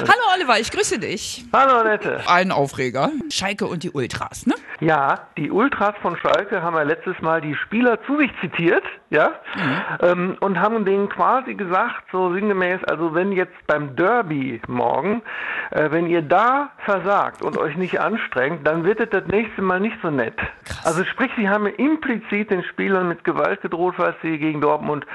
Hallo Oliver, ich grüße dich. Hallo Annette. Ein Aufreger. Schalke und die Ultras, ne? Ja, die Ultras von Schalke haben ja letztes Mal die Spieler zu sich zitiert, ja, ähm, und haben denen quasi gesagt, so sinngemäß, also wenn jetzt beim Derby morgen, äh, wenn ihr da versagt und euch nicht anstrengt, dann wird es das nächste Mal nicht so nett. Also sprich, sie haben implizit den Spielern mit Gewalt gedroht, falls sie gegen Dortmund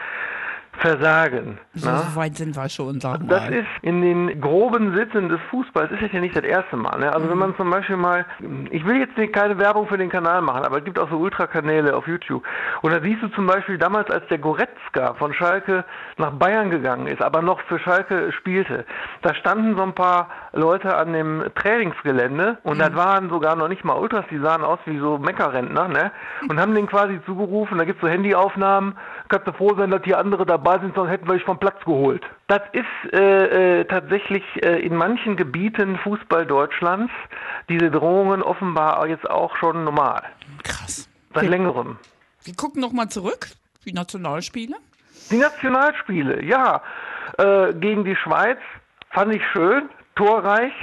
versagen. So ne? weit sind wir schon, sag mal. Das ist in den groben Sitzen des Fußballs, ist das ja nicht das erste Mal. Ne? Also wenn man zum Beispiel mal, ich will jetzt nicht keine Werbung für den Kanal machen, aber es gibt auch so Ultrakanäle auf YouTube. Und da siehst du zum Beispiel damals, als der Goretzka von Schalke nach Bayern gegangen ist, aber noch für Schalke spielte, da standen so ein paar Leute an dem Trainingsgelände und das waren sogar noch nicht mal Ultras, die sahen aus wie so Meckerrentner, ne? Und haben denen quasi zugerufen, da gibt's so Handyaufnahmen, kannst du froh sein, dass hier andere dabei sind, sonst hätten wir dich vom Platz geholt. Das ist äh, äh, tatsächlich äh, in manchen Gebieten Fußball Deutschlands diese Drohungen offenbar jetzt auch schon normal. Krass. Seit längerem. Wir gucken noch mal zurück. Die Nationalspiele. Die Nationalspiele, ja, äh, gegen die Schweiz fand ich schön, torreich.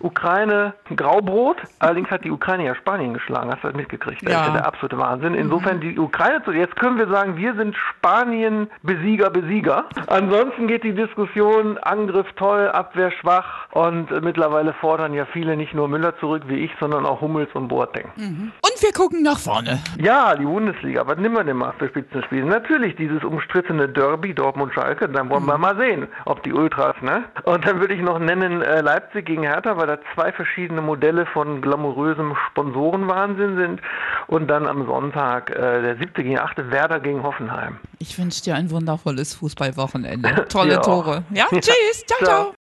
Ukraine Graubrot. Allerdings hat die Ukraine ja Spanien geschlagen. Hast du das mitgekriegt? Das Ja. ist ja der absolute Wahnsinn. Insofern die Ukraine zu. Jetzt können wir sagen, wir sind Spanien Besieger, Besieger. Ansonsten geht die Diskussion Angriff toll, Abwehr schwach und mittlerweile fordern ja viele nicht nur Müller zurück wie ich, sondern auch Hummels und Boateng. Und wir gucken nach vorne. Ja, die Bundesliga. Was nehmen wir denn mal für Spitzenspiele? Natürlich dieses umstrittene Derby Dortmund-Schalke. Dann wollen wir mal sehen, ob die Ultras, ne? Und dann würde ich noch nennen äh, Leipzig gegen Hertha, weil da zwei verschiedene Modelle von glamourösem Sponsorenwahnsinn sind. Und dann am Sonntag äh, der siebte gegen achte Werder gegen Hoffenheim. Ich wünsche dir ein wundervolles Fußballwochenende. Tolle Dir auch. Tore. Ja, tschüss. ciao. Ciao. ciao.